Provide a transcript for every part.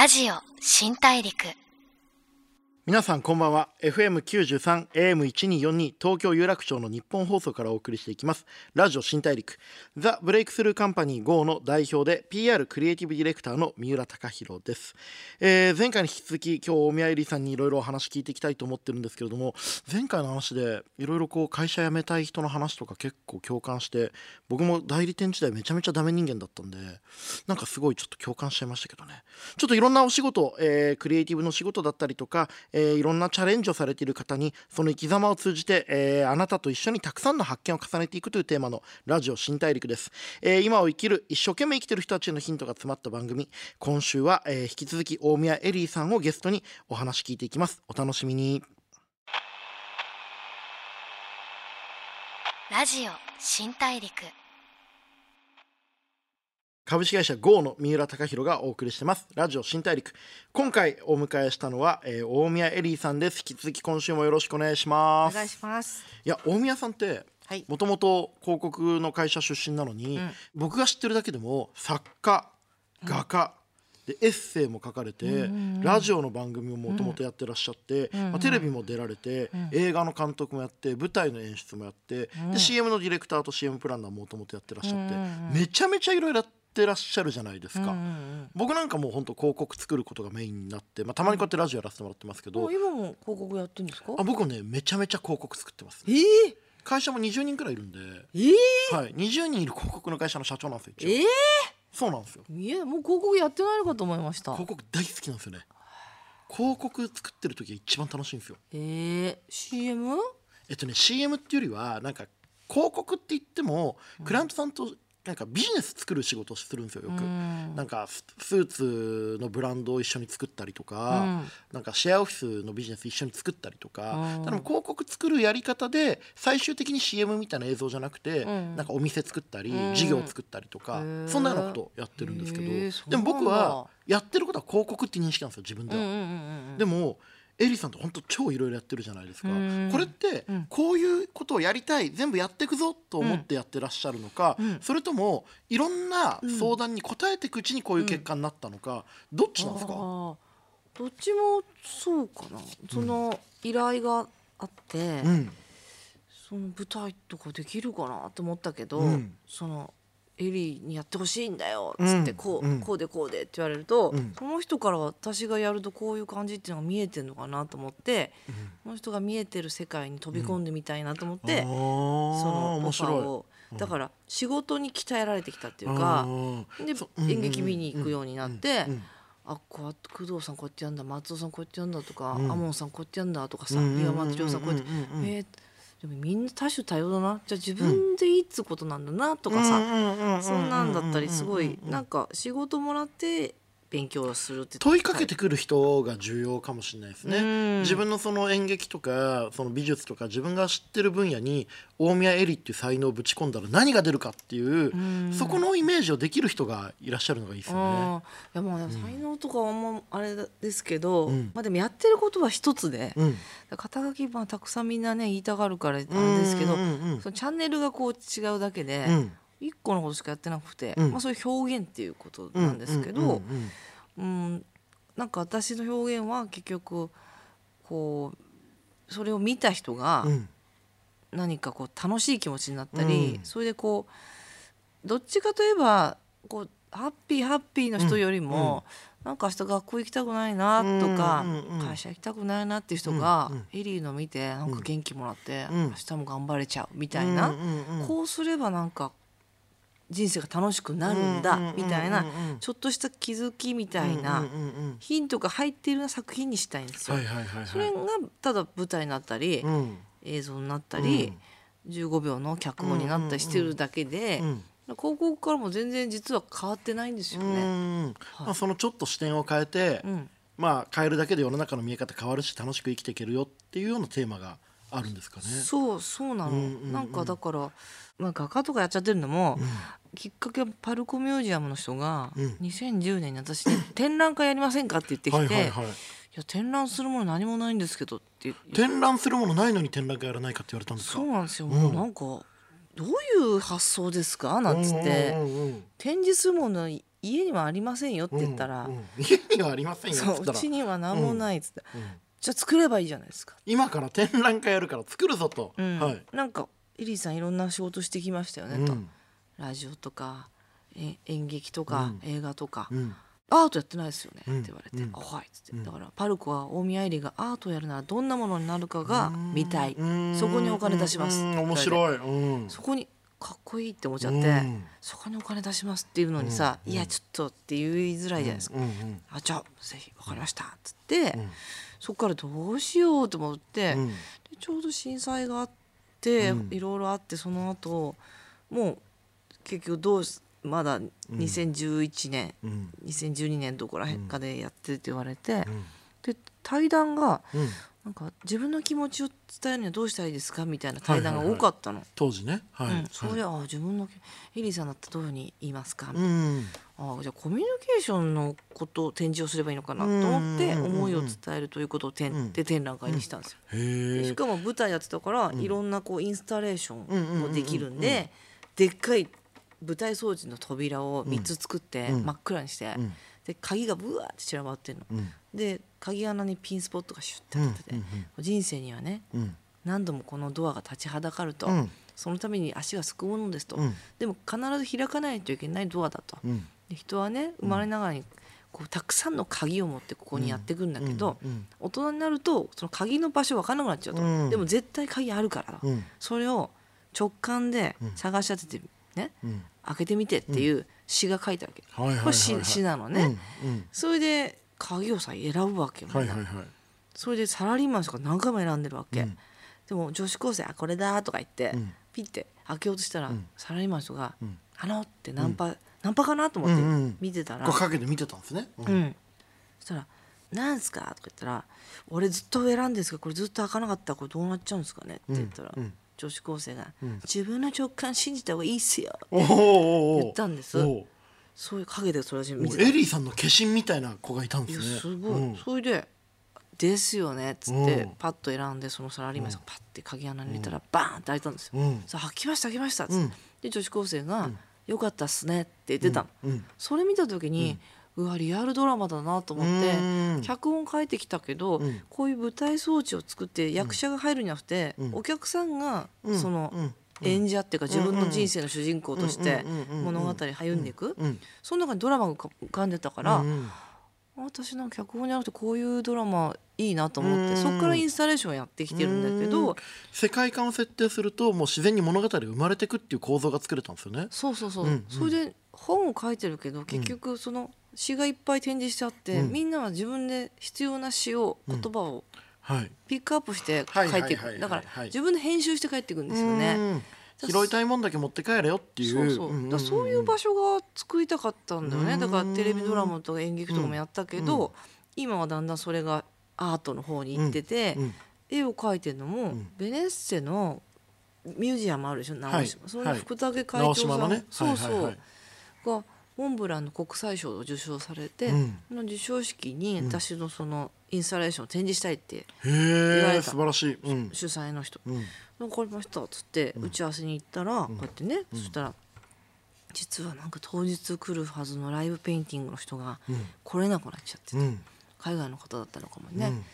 ラジオ新大陸皆さんこんばんは。FM93 AM1242 東京有楽町の日本放送からお送りしていきます。ラジオ新大陸ザ・ブレイクスルーカンパニー GO の代表で PR クリエイティブディレクターの三浦貴弘です、今前回に引き続き今日大宮エリーさんにいろいろお話聞いていきたいと思ってるんですけれども前回の話でいろいろこう会社辞めたい人の話とか結構共感して僕も代理店時代めちゃめちゃダメ人間だったんでなんかすごいちょっと共感しちゃいましたけどね。ちょっといろんなお仕事、えークリエイティブの仕事だったりとか、いろんなチャレンジをされている方にその生き様を通じて、えーあなたと一緒にたくさんの発見を重ねていくというテーマのラジオ新大陸です、えー今を生きる一生懸命生きてる人たちへのヒントが詰まった番組。今週は、えー引き続き大宮エリーさんをゲストにお話聞いていきます。お楽しみに。ラジオ新大陸。株式会社 GO の三浦貴弘がお送りしてます。ラジオ新大陸。今回お迎えしたのは、えー大宮エリーさんです。引き続き今週もよろしくお願いします。お願いします。いや大宮さんってはい。もともと広告の会社出身なのに、うん。僕が知ってるだけでも作家画家、でエッセイも書かれて、ラジオの番組ももともとやってらっしゃって、まあ、テレビも出られて、映画の監督もやって舞台の演出もやって、で CM のディレクターと CM プランナーもともとやってらっしゃって、めちゃめちゃいろいろやってらっしゃるじゃないですか。僕なんかもう本当広告作ることがメインになって、まあ、たまにこうやってラジオやらせてもらってますけど、もう今も広告やってるんですか？あ。僕ねめちゃめちゃ広告作ってますええ会社も20人くらいいるんで、ええはい、20人いる広告の会社の社長なんですよ一応。ええそうなんですよ。いやもう広告やってないのかと思いました。広告大好きなんですよね。広告作ってる時が一番楽しいんですよ。ええ CM？えっとね CM っていうよりはなんか広告って言ってもクライアントさんとなんかビジネス作る仕事をするんですよよく、うん。なんかススーツのブランドを一緒に作ったりとか、なんかシェアオフィスのビジネス一緒に作ったりとか、うん。広告作るやり方で最終的に CM みたいな映像じゃなくて、うん。なんかお店作ったり、うん。事業作ったりとか、そんなようなことをやってるんですけど、でも僕はやってることは広告って認識なんですよ自分では。うんうんうんうん。でもエリさんって本当超いろいろやってるじゃないですか、うん。これってうん。こういうことをやりたい全部やっていくぞと思ってやってらっしゃるのか、うん。それともいろんな相談に応えていくうちにこういう結果になったのか、どっちなんですか、どっちもそうかな。その依頼があって、うん。その舞台とかできるかなと思ったけど、うん。そのエリーにやってほしいんだよっつって、うんこう、うん。こうでこうでって言われると、うん。その人から私がやるとこういう感じっていうのが見えてるのかなと思って、その人が見えてる世界に飛び込んでみたいなと思って、そのオ面ファー白をだから仕事に鍛えられてきたっていうあかーで演劇見に行くようになってうんうんあこうやって工藤さんこうやってやんだ松尾さんこうやってやんだとかうん。亞門、さんこうやってやんだとかさうんうんうんうん岩松亮さんこうやってうんうんうん。えーでもみんな多種多様だな。じゃあ自分でいいっつうことなんだなとかさ、そん。なんだったりすごいなんか仕事もらって勉強するって問いかけてくる人が重要かもしれないですね、うん。自分のその演劇とかその美術とか自分が知ってる分野に大宮エリっていう才能をぶち込んだら何が出るかっていう、ん。そこのイメージをできる人がいらっしゃるのがいいですよね。いやまあ才能とかはあんまあれですけど、うん。まあでもやってることは一つで、うん。肩書きまあたくさんみんなね言いたがるからあれですけど、うんうんうん。そのチャンネルがこう違うだけで、うん一個のことしかやってなくて、うん。まあそういう表現っていうことなんですけど、うんうんうんなんか私の表現は結局こうそれを見た人がうん。うん何かこう楽しい気持ちになったり、うん。それでこうどっちかといえばこうハッピーハッピーの人よりも、なんか明日学校行きたくないなとか、うんうんうん会社行きたくないなっていう人が、うんうん。エリーの見てなんか元気もらって、うん。明日も頑張れちゃうみたいな、うんうんうん。こうすればなんか人生が楽しくなるんだうんうんうんうんみたいなちょっとした気づきみたいなうんうんうんヒントが入っている作品にしたいんですよ。それがただ舞台になったり、うん。映像になったり、15秒の脚本になったりしてるだけで、うん広告からも全然実は変わってないんですようね。んまあ、そのちょっと視点を変えて、うん。まあ変えるだけで世の中の見え方変わるし楽しく生きていけるよっていうようなテーマがあるんですかね。そうそうなの、うんうんうん。なんかだから、まあ、画家とかやっちゃってるのも、きっかけはパルコミュージアムの人が、うん。2010年に私に「展覧会やりませんか?」って言ってきて「はいはいはい。や展覧するもの何もないんですけど」って言って。展覧するものないのに展覧会やらないかって言われたんですか？そうなんですよ、ん。もうなんかどういう発想ですか？なんつって、うんうんうん展示するもの家にはありませんよって言ったら、うんうん家にはありませんよっつったら。うちには何もないっつって、うんじゃあ作ればいいじゃないですか、今から展覧会やるから作るぞと、うん。はい、なんかエリーさんいろんな仕事してきましたよね、と。うん。ラジオとかえ演劇とか、うん。映画とか、うん。アートやってないですよね、うん。って言われて「うん。あはい」っつって、うん。だからパルコは大宮愛理がアートをやるならどんなものになるかが見たい、うん。そこにお金出しますうん。面白い、うん、そこにかっこいいって思っちゃって、うん。そこにお金出しますっていうのにさ、うん。いやちょっとって言いづらいじゃないですか、うん。うん。あじゃあぜひ分かりましたっつって、うんそこからどうしようと思って、うん。でちょうど震災があって、うん。いろいろあってその後もう結局どうしまだ2011年、うん2012年どこら辺かでやってるって言われて、うん。で対談がうんなんか自分の気持ちを伝えるにはどうしたらいいですかみたいな対談が多かったの。当時ね。はい、うん、それで、はいあ自分のエリーさんだったらどういうふうに言いますか、うん。あじゃあコミュニケーションのことを展示をすればいいのかなと思ってうん思いを伝えるということを展、うん。で展覧会にしたんですよ。へえしかも舞台やってたから、ん。いろんなこうインスタレーショうんうんうんうんンもできるん。で、でっかい舞台装置の扉を3つ作ってうん。真っ暗にして、うん。で鍵がブワーって散らばってるの。うんで鍵穴にピンスポットがシュッてうん当ててて、人生にはねうん。何度もこのドアが立ちはだかると、うん。そのために足がすくものですと、うん。でも必ず開かないといけないドアだと、うん。で人はね生まれながらにこうたくさんの鍵を持ってここにやってくんだけど、うん大人になるとその鍵の場所分かんなくなっちゃうと、うん。でも絶対鍵あるから、うん。それを直感でうん。探し当ててね、うん。開けてみてっていう詩が書いてあるわけ、これ詩詩なのね、うんうん。それで鍵をさ選ぶわけよ、はいはいはい。それでサラリーマンとか何回も選んでるわけ、うん。でも女子高生「あこれだ」とか言って、うん。ピッて開けようとしたら、うん。サラリーマンの人がうん「あの」ってナンパ、ナンパかなと思ってうんうん見てたら、これかけて見てたんですね。ううん。そしたら「なんすか?」とか言ったら「俺ずっと選んですけどこれずっと開かなかったらこれどうなっちゃうんですかね?」って言ったら、うん。うん。女子高生が、うん。自分の直感信じた方がいいっすよ」おーおーおー言ったんです。おーそういう影でそれ私見もてた。うエリーさんの化身みたいな子がいたんですね。すごい、うん。それで「ですよね」っつって、うん。パッと選んでそのサラリーマンさんがパッて鍵穴に入れたら、バーンって開いたんですよ。うん。さあ開きました開きましたっつって、うん。で女子高生が「よかったっすね」って言ってたの、うん。それ見た時に、うわリアルドラマだなと思って、うん。脚本書いてきたけど、うん。こういう舞台装置を作って役者が入るんじゃなくて、うん。お客さんがうん。そのうん演者っていうか自分の人生の主人公として物語歩んでいく、うんその中にドラマが浮かんでたから、うん私なんか脚本じゃなくてこういうドラマいいなと思って、うん。そこからインスタレーションやってきてるんだけうん。ど世界観を設定するともう自然に物語が生まれてくっていう構造が作れたんですよね。そうそうそう、うんうん。それで本を書いてるけど結局その詩がいっぱい展示してあって、うん。みんなは自分で必要な詩をうん。言葉をはいピックアップして書いていくだからはい。自分で編集して帰っていくんですよね。うん。拾いたいもんだけ持って帰れよっていう。そういう場所が作りたかったんだよね、うん。だからテレビドラマとか演劇とかもやったけど、うん。今はだんだんそれがアートの方に行ってて、うん。絵を描いてるのも、ん。ベネッセのミュージアムあるでしょ直島、はい。それに福武会直長さん、ね。そうそう、がモンブランの国際賞を受賞されて、うん。その授賞式に私のそのインスタレーションを展示したいってへ言われた。え素晴らしい。うん。主催の人。うん「分かりました」っつって打ち合わせに行ったら、こうやってね、そしたら実はなんか当日来るはずのライブペインティングの人がうん。来れなくなっちゃってて、うん。海外の方だったのかもね、うん。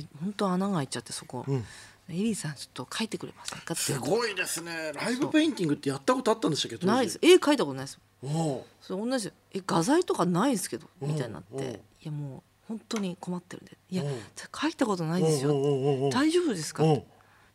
で本当穴が開いちゃってそこ、うん。エリーさんちょっと書いてくれませんかって。すごいですね。ライブペインティングってやったことあったんでしたっけないです。絵描いたことないです。おおそれ同じえ画材とかないですけどうんみたいになっうんていやもう本当に困ってるんで。いやうん。書いたことないですよ。大丈夫ですか？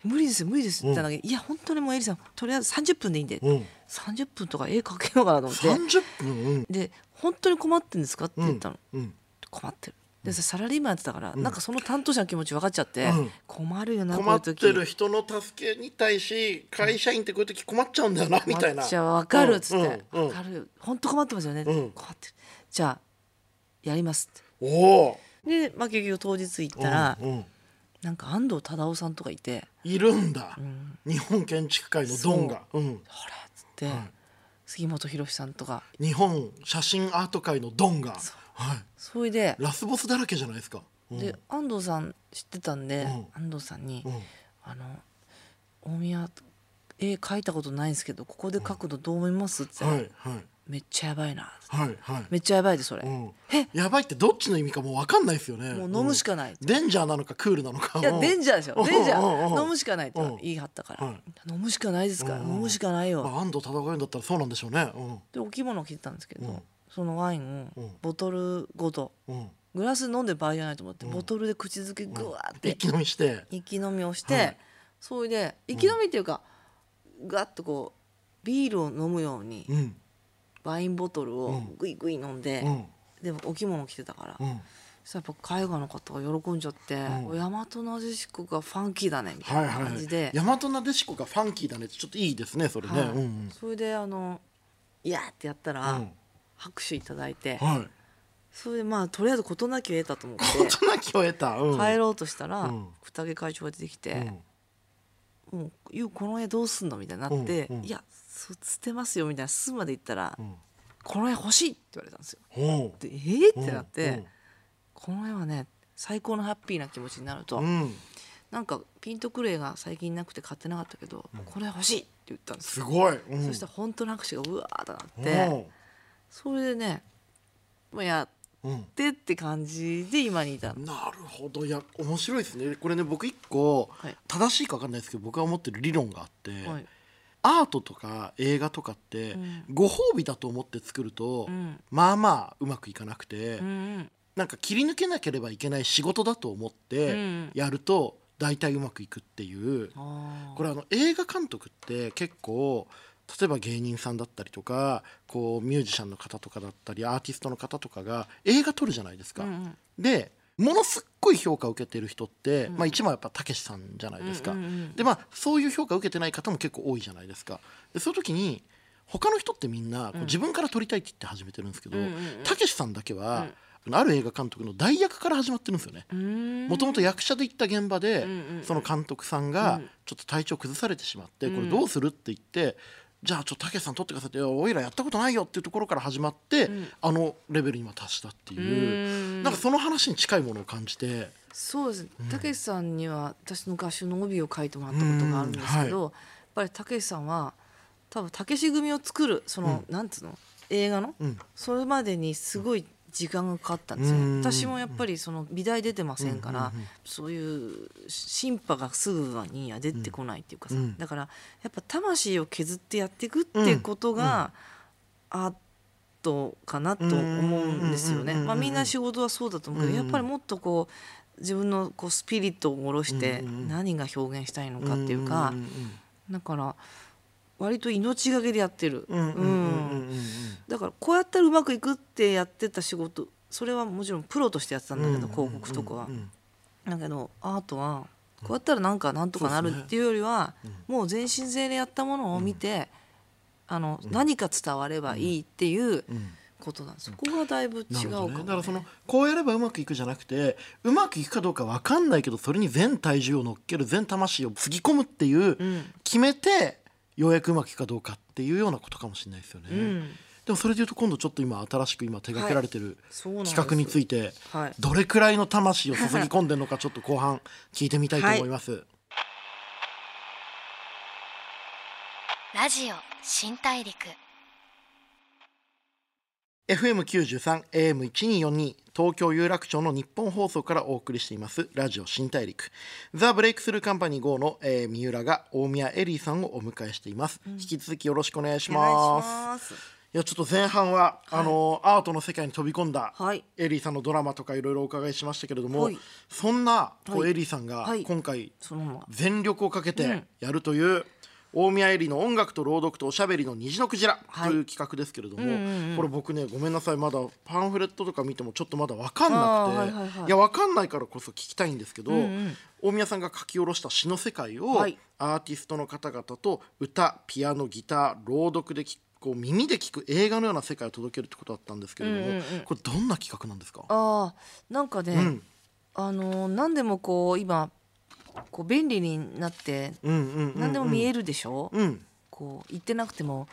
無理です無理ですって言ったんだけどいや本当にもうエリーさんとりあえず30分でいいんで。うん。30分とか絵描けようかなと思って。30分うん。で本当に困ってるんですかってうん言ったの。うん。困ってる。でさサラリーマンやってたからなんかその担当者の気持ち分かっちゃってうん。困るよな困ってる人の助けに対し会社員ってこういう時困っちゃうんだよなみたいな。じゃあ分かるっつって。分かる。本当困ってますよね。うん。困ってる。じゃあやりますっておおで、まあ、結局当日行ったら、うんうん。なんか安藤忠雄さんとかいて。いるんだ。ん。日本建築界のドンが。う。ん「あれ?」っつって、はい。杉本博さんとか。日本写真アート界のドンが。そう。はい。それでラスボスだらけじゃないですか。うん。で安藤さん知ってたんで、うん。安藤さんにうん「あの大宮絵描いたことないんですけどここで描くのどう思います?」って。はいはいめっちゃやばいな。はいはい。めっちゃやばいでそれ、うん。え？やばいってどっちの意味かもう分かんないですよね。もう飲むしかないうん。デンジャーなのかクールなのか。いやデンジャーでしょ。デンジャー。飲むししかないとうん。言い張ったから、はい。飲むしかないですか？ら、うん。飲むしかないよ、まあ、安藤忠が言うんだったらそうなんでしょうね。でお着物を着てたんですけど、うん。そのワインをうん。ボトルごとグラス飲んでる場合じゃないと思って、うん。ボトルで口づけぐわーって一気飲みして。息き飲みをして、はい。それで息き飲みっていうか、ガッとこうビールを飲むようにうんワインボトルをうん。グイグイ飲んで、うん。でもお着物着てたから、うん。そしたらやっぱ海外の方が喜んじゃってうん「大和なでしこがファンキーだね」みたはいいなはい。感じで、大和なでしこがファンキーだねってちょっといいですねそれね、はい。うんそれであの「いや!」ってやったら、うん。拍手いただいて、うんはい。それでまあとりあえず事なきを得たと思って。事なきを得た、うん、帰ろうとしたら、うん。二毛会長が出てきてうん「もうゆうこの絵どうすん。の?」みたいになって「うん。うん。いやそ捨てますよ」みたいなすまで言ったら「うん。この絵欲しい!」って言われたん。ですよ。でえー、ってなって、この絵はね最高のハッピーな気持ちになると、うん、なん。かピントクレイが最近なくて買ってなかったけど、これ欲しいって言ったん。ですよ。すごい、そしたら本当の拍手がうわーっとなって、それでねもうやん。うん。ってって感じで今にいたの。なるほど。いや面白いですね。これね僕一個、はい。正しいか分かんないですけど僕が思ってる理論があって、はい。アートとか映画とかって、うん。ご褒美だと思って作ると、うん。まあまあうまくいかなくて、うんうん。なんか切り抜けなければいけない仕事だと思ってうんやると大体うまくいくっていう、これあの映画監督って結構例えば芸人さんだったりとかこうミュージシャンの方とかだったりアーティストの方とかが映画撮るじゃないですか。うんうん。でものすっごい評価を受けてる人って、うん。まあ、一番はやっぱたけしさんじゃないですか。うんうんうんでまあそういう評価を受けてない方も結構多いじゃないですか。でそういう時に他の人ってみんな自分から撮りたいって言って始めてるんですけどうんうんうん。たけしさんだけは、ある映画監督の代役から始まってるんですよね。もともと役者で行った現場で、うんうんうん。その監督さんうがん。ちょっと体調崩されてしまって、うん。これどうするって言ってじゃあちょっとたけしさん撮ってくださいっておいらやったことないよっていうところから始まって、うん。あのレベルに今達したっていう。うん。なんかその話に近いものを感じて。そうです。たけしさんには私の画集の帯を書いてもらったことがあるんですけど、うん。やっぱりたけしさんは多分たけし組を作るその、なんつうの？映画の？うん。それまでにすごい時間がかかったんですよ、うん。私もやっぱりその美大出てませんから、そういう審判がすぐには出てこないっていうかさ、うん。だからやっぱ魂を削ってやっていくっていうことが、アートかなと思うんですよね。まあ、みんな仕事はそうだと思うけど、やっぱりもっとこう自分のこうスピリットを下ろして何が表現したいのかっていうか、だから割と命がけでやってる。だからこうやったらうまくいくってやってた仕事それはもちろんプロとしてやってたんだけど、うん広告とかは、だけどアートはこうやったらなんかなんとかなるっていうよりは、うもう全身全霊やったものを見て、あの何か伝わればいいっていううん。ことなんです、そこがだいぶ違うかも、ね。ね。だからそのこうやればうまくいくじゃなくてうまくいくかどうか分かんないけどそれに全体重を乗っける全魂をつぎ込むっていううん。決めてようやくうまくいくかどうかっていうようなことかもしれないですよね。うん。でもそれでいうと今度ちょっと今新しく今手掛けられてるそうなんです。企画についてはい。どれくらいの魂を注ぎ込んでるのかちょっと後半聞いてみたいと思います？ラジオ新大陸 FM93 AM1242 東京有楽町の日本放送からお送りしていますラジオ新大陸。ザ・ブレイクスルーカンパニー GO の、えー三浦が大宮エリーさんをお迎えしています、引き続きよろしくお願いします。します。いやちょっと前半は、あのアートの世界に飛び込んだ、はい。エリーさんのドラマとかいろいろお伺いしましたけれども、はい。そんなこう、はい。エリーさんがはい。今回全力をかけてうん。やるという、大宮エリーの音楽と朗読とおしゃべりの虹のクジラはい。という企画ですけれども、これ僕ねごめんなさいまだパンフレットとか見てもちょっとまだ分かんなくて、はいはいはい。や分かんないからこそ聞きたいんですけど、うんうん。大宮さんが書き下ろした詩の世界を、はい。アーティストの方々と歌ピアノギター朗読で聞くこう耳で聞く映画のような世界を届けるってことだったんですけれども、うんうんうん。これどんな企画なんですか？あーなんかね、うん。あの何でもこう今こう便利になってうんうんうんうん。何でも見えるでしょ、うん。こう言ってなくても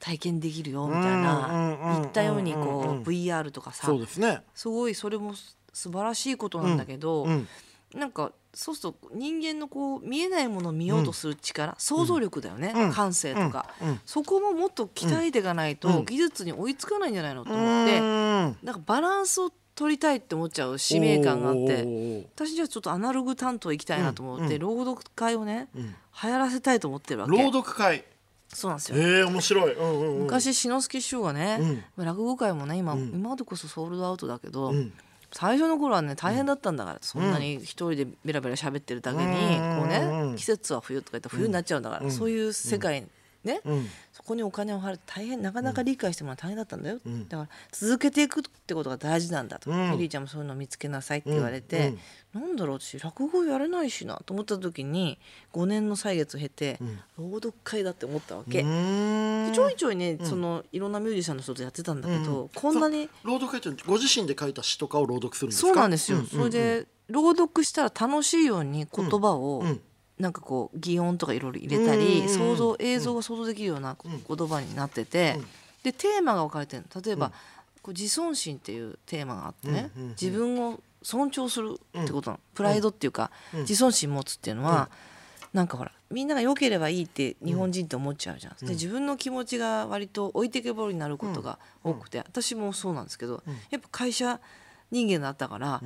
体験できるよみたいうんうんうんなうん言ったようにうんうんこう VR とかさそうですね。すごいそれもす素晴らしいことなんだけど、うんなんかそうすると人間のこう見えないものを見ようとする力、想像力だよね、うん。感性とか、うん。そこももっと鍛えていかないと、うん。技術に追いつかないんじゃないのとう思って、ん。なんかバランスを取りたいって思っちゃう使命感があって私じゃあちょっとアナログ担当行きたいなと思って、うん。朗読会をね、ん。流行らせたいと思ってるわけ。朗読会。そうなんですよ、えー、面白い、うんうんうん、昔志の輔師匠がね、うん。落語界もね今、うん。今までこそソールドアウトだけど、うん。最初の頃はね大変だったんだから、そんなに一人でベラベラ喋ってるだけに、うんこううん。ね季節は冬とか言ったら冬になっちゃうんだから、うん。そういう世界ね、うん。そこにお金を払って大変なかなか理解してもらうの大変だったんだよ、うん。だから続けていくってことが大事なんだと、うん。エリーちゃんもそういうのを見つけなさいって言われて、なんだろう私落語やれないしなと思った時に5年の歳月を経て、朗読会だって思ったわけ。ちょいちょいね、そのいろんなミュージシャンの人とやってたんだけど、こんなに朗読会ってご自身で書いた詩とかを朗読するんですか？そうなんですよ、ううそれで朗読したら楽しいように言葉を、うんなんかこう擬音とかいろいろ入れたり、うん想像映像が想像できるような言葉になってて、でテーマが分かれてるの。例えば、こう自尊心っていうテーマがあってね、自分を尊重するってことなの、プライドっていうか、自尊心持つっていうのは、なんかほらみんなが良ければいいって日本人って思っちゃうじゃん。で自分の気持ちが割と置いてけぼりになることが多くて、私もそうなんですけど、やっぱ会社人間だったから、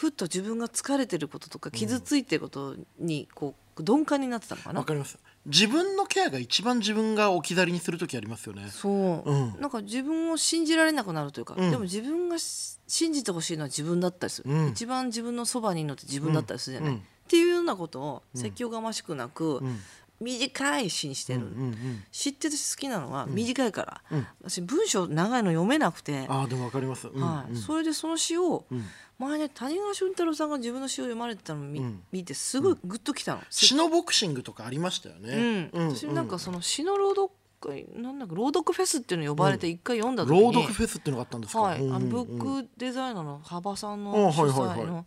ふっと自分が疲れてることとか傷ついてることにこう鈍感になってたのかな？わかります。自分のケアが一番自分が置き去りにする時ありますよね。そう、うん。なんか自分を信じられなくなるというか、うん。でも自分がし信じてほしいのは自分だったりする、うん。一番自分のそばにいるのって自分だったりするじゃない、うん。っていうようなことを説教がましくなく、ん。短い詩にしてる、うんうん知ってて好きなのは短いから、うん。私文章長いの読めなくて、ああでもわかります、うん。はい。うん。それでその詩を、ん前ね谷川俊太郎さんが自分の詩を読まれてたのを見,、うん。見てすごいグッときたの。詩のボクシングとかありましたようね、ん、私なんかその詩の朗読会なんだか朗読フェスっていうの呼ばれて一回読んだ時に、朗読フェスっていうのがあったんですか、はい、あのブックデザイナーの幅さんあの主催の。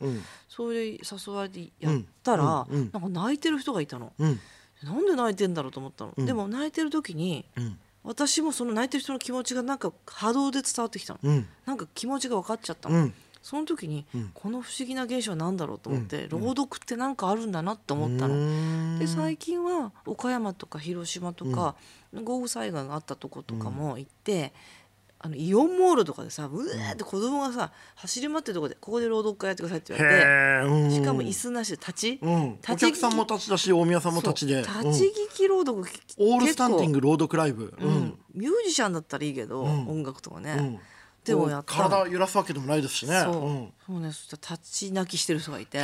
それで誘われてやったら、なんか泣いてる人がいたの。うん。なんで泣いてんだろうと思ったの、でも泣いてる時にうん。私もその泣いてる人の気持ちがなんか波動で伝わってきたの、うん。なんか気持ちが分かっちゃったの、うんその時に、うん。この不思議な現象は何だろうと思って、朗読ってなんかあるんだなって思ったの。ので最近は岡山とか広島とか、豪雨災害があったとことかも行って、あのイオンモールとかでさうわーって子供がさ走り回ってるとこでここで朗読会やってくださいって言われてうん。しかも椅子なしで立ち、うん、お立ち客さんも立ちだし大宮さんも立ちで。立ち聞き朗読、うんオールスタンディング、グ朗読ライブ、ううん。ん、ミュージシャンだったらいいけど、ん。音楽とかね、うんでもやった。の体揺らすわけでもないですしね。そう,、ん。そうねそしたら立ち泣きしてる人がいて。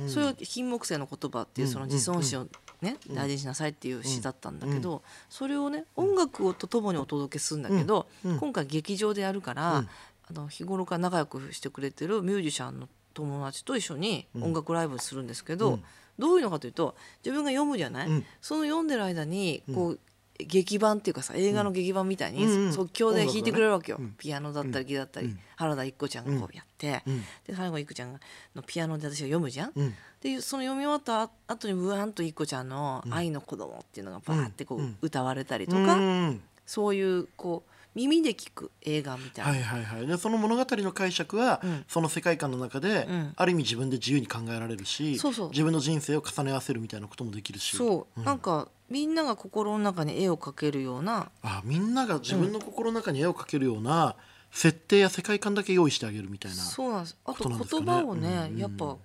うん。それを金木犀の言葉っていうその自尊心をね、大事にしなさいっていう詩だったんだけど、それをね音楽をとともにお届けするんだけど、今回劇場でやるから、あの日頃から仲良くしてくれてるミュージシャンの友達と一緒に音楽ライブするんですけど、どういうのかというと自分が読むじゃない、うん。その読んでる間にこう、劇版っていうかさ映画の劇版みたいにうん。うん即興で弾いてくれるわけよ、音楽がねピアノだったりギだったり、原田一子ちゃんがこうやって、うん。で最後一子ちゃんがのピアノで私が読むじゃん。うん。でその読み終わった後にブワーンと一子ちゃんの「愛の子供っていうのがバーってこう歌われたりとか、うん。そういうこう耳で聞く映画みたいな、はいはいはい。でその物語の解釈は、うん。その世界観の中で、うん。ある意味自分で自由に考えられるしそうそう。自分の人生を重ね合わせるみたいなこともできるし。そう、なんかみんなが心の中に絵を描けるようなあみんなが自分の心の中に絵を描けるような設定や世界観だけ用意してあげるみたいなそうなんです。あこと言葉をね、うんやっぱ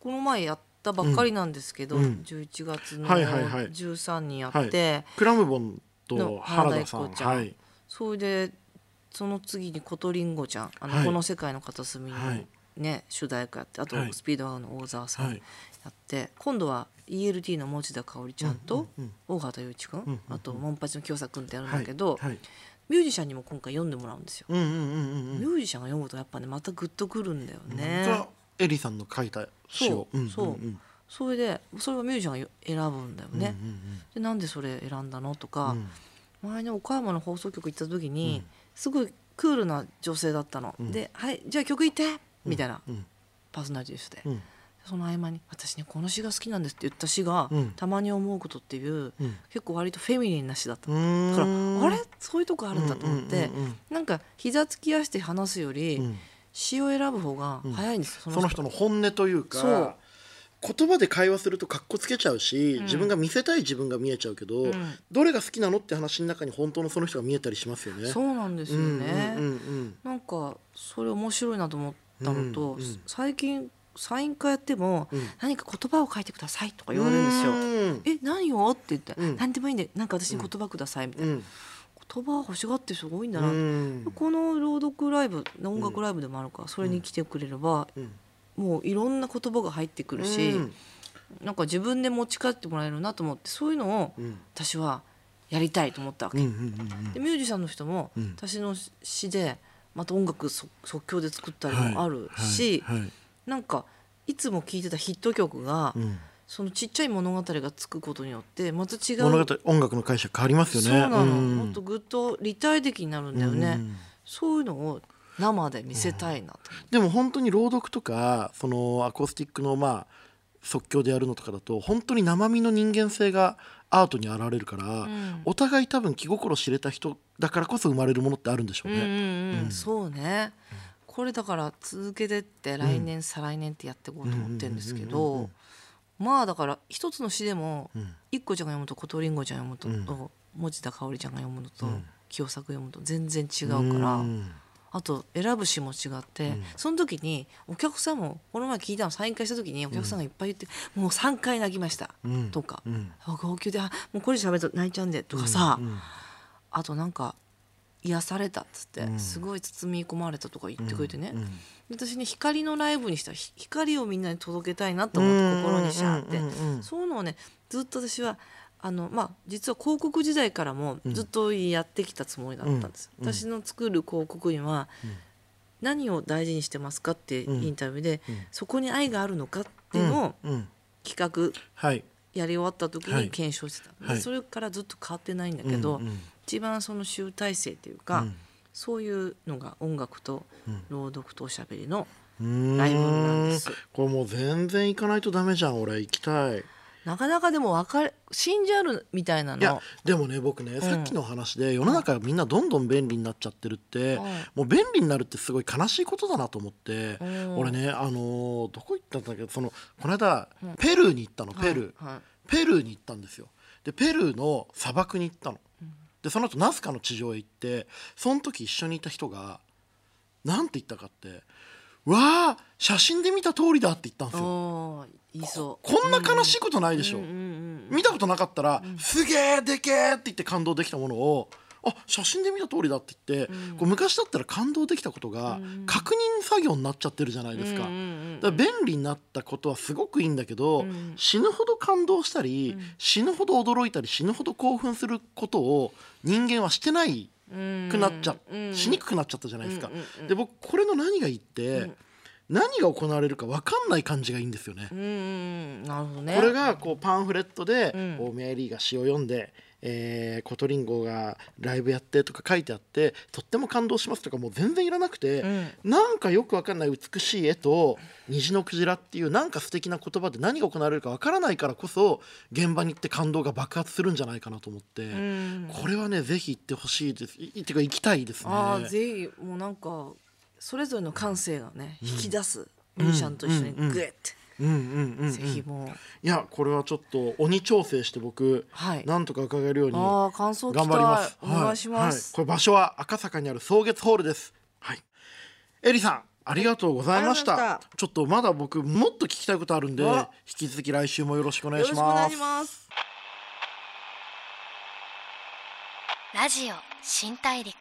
この前やったばっかりなんですけど、うん。11月のはいはいはい。13にやはい。って、クラムボンとの原田さん。ちゃん。はい。それでその次にコトリンゴちゃん「あのはい。この世界の片隅」のはい。ね、主題歌やってあとはい。スピードワゴンの大沢さん。はいやって、今度は ELT の持田香織ちゃんとうんうんおおはた雄一君、うんあとモンパチの清作君ってやるんはいだけど、はいミュージシャンにも今回読んでもらうんですよ。うんうんうんうんうんミュージシャンが読むとやっぱねまたグッとくるんだよね。それはエリさんの書いた詩を。そう、んんん。それでそれはミュージシャンが選ぶんだよね。うんうんでなんでそれ選んだのとか、うん。前ね岡山の放送局行った時に、すごいクールな女性だったの。で「はいじゃあ曲いって!」みたいな、うん。パーソナリティの人で、うんその合間に「私ねこの詩が好きなんです」って言った詩が「うん。たまに思うこと」っていう、うん。結構割とフェミニンな詩だっただからあれ？そういうとこあるんだと思って、うんうんうんうんなんか膝つき合わせて話すより、うん。詩を選ぶ方が早いんですよ、その人。の本音というか言葉で会話するとかっこつけちゃうし、自分が見せたい自分が見えちゃうけど、どれが好きなのって話の中に本当のその人が見えたりしますよね。そうなんですよね、うんうんうんなんかそれ面白いなと思ったのと、うんうん。最近サイン会やっても、うん。何か言葉を書いてくださいとかうん言われるんですよ。うん。え何よって言って、うん。何でもいいんでなんか私に言葉くださいみたいな、うん。言葉欲しがってる人が多いんだうな、ん。この朗読ライブ音楽ライブでもあるから、それに来てくれれば、うん。もういろんな言葉が入ってくるし、うん。なんか自分で持ち帰ってもらえるなと思ってそういうのをうん。私はやりたいと思ったわけ。でミュージシャンの人も、うん。私の詩でまた音楽即即興で作ったりもあるし、はいはいなんかいつも聴いてたヒット曲が、うん。そのちっちゃい物語がつくことによってまた違う物語音楽の解釈変わりますよね。そうなの、ん。もっとぐっと立体的になるんだよね、うん。そういうのを生で見せたいなと思って、でも本当に朗読とかそのアコースティックのまあ即興でやるのとかだと本当に生身の人間性がアートに現れるから、ん。お互い多分気心知れた人だからこそ生まれるものってあるんでしょううんうんね。うん。そうね、これだから続けてって来年、再来年ってやっていこうと思ってるんですけうんうんうんどまあだから一つの詩でも、うん。一個ちゃんが読むと小鳥りんごちゃんが読むと、うん。と持田香織ちゃんが読むのと、うん。清作読むと全然違うから、うん。あと選ぶ詩も違って、うん。その時にお客さんもこの前聞いたのサイン会した時にお客さんがいっぱい言って、もう3回泣きました、うん。とか、うん。あ号泣であもうこれ喋ると泣いちゃうんでとかさ、うん。あとなんか癒されたっつって、うん。すごい包み込まれたとか言ってくれてね、うん私ね光のライブにしたらひ光をみんなに届けたいなと思って心にシャーって、うんうんうんそういうのをねずっと私はあのまあ実は広告時代からもずっとやってきたつもりだったんです、うん。私の作る広告には、何を大事にしてますかってうん。インタビューで、うん。そこに愛があるのかっていうのをうん。うん。企画はい。やり終わった時はい。に検証してた、ではい。それからずっと変わってないんだけど、うんうん一番その集大成っていうか、うん。そういうのが音楽とうん朗読とおしゃべりのライブなんです。これもう全然行かないとダメじゃん俺行きたい。なかなかでも分かれ信じあるみたいないやのでもね僕ね、さっきの話で世の中がみんなどんどん便利になっちゃってるって、うんもう便利になるってすごい悲しいことだなと思って、うん。俺ねあのーどこ行ったんだっけどそのこの間、ペルーに行ったのペルー、はい。はい。ペルーに行ったんですよ。でペルーの砂漠に行ったの、でその後ナスカの地上へ行ってその時一緒にいた人がなんて言ったかって「わあ写真で見た通りだ」って言ったんですよ。いそう。こんな悲しいことないでしょ、見たことなかったら「すげえでけえ!」って言って感動できたものを「あ写真で見た通りだ」って言って、こう昔だったら感動できたことが確認作業になっちゃってるじゃないですか。うんうんうんだから便利になったことはすごくいいんだけど、ん。死ぬほど感動したり、死ぬほど驚いたり死ぬほど興奮することを人間はしてないうんくなっちゃ、うん。しにくくなっちゃったじゃないですか。うんうんうんで僕これの何がいいって、ん。何が行われるか分かんない感じがいいんですよね。うんうんなるほどね。これがこうパンフレットでうん。大宮エリーが詩を読んで、えーコトリンゴがライブやってとか書いてあってとっても感動しますとかもう全然いらなくて、うん。なんかよくわかんない美しい絵と虹のクジラっていうなんか素敵な言葉で何が行われるかわからないからこそ現場に行って感動が爆発するんじゃないかなと思って、うん。これはねぜひ行ってほしいです。いっていうか行きたいですね。ああぜひもうなんかそれぞれの感性がね引き出すミュージシャンと一緒にグッて、うんうんうんうん。ぜひもう。いやこれはちょっと鬼調整して僕、はい。なんとか伺えるようにああ感想聞きたい。頑張ります。お願いします、はい。これ場所は赤坂にある草月ホールです。はい。エリさん。ありがとうございました,、ちょっとまだ僕もっと聞きたいことあるんでわ。引き続き来週もよろしくお願いよします。ろしくお願いします。ラジオ新大陸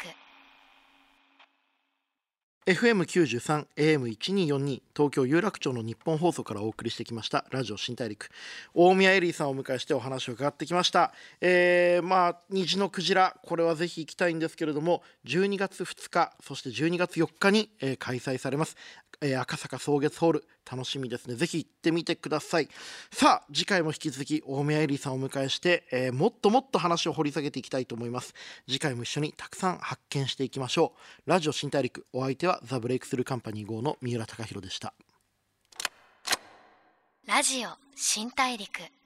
FM93 AM1242 東京有楽町の日本放送からお送りしてきましたラジオ新大陸。大宮エリーさんをお迎えしてお話を伺ってきました。えー、まあ虹のクジラこれはぜひ行きたいんですけれども12月2日そして12月4日に、えー開催されます、えー赤坂草月ホール。楽しみですね。ぜひ行ってみてください。さあ次回も引き続き大宮エリーさんをお迎えして、えーもっともっと話を掘り下げていきたいと思います。次回も一緒にたくさん発見していきましょう。ラジオ新大陸お相手はザ・ブレイクスルーカンパニー号の三浦貴大でした。ラジオ新大陸。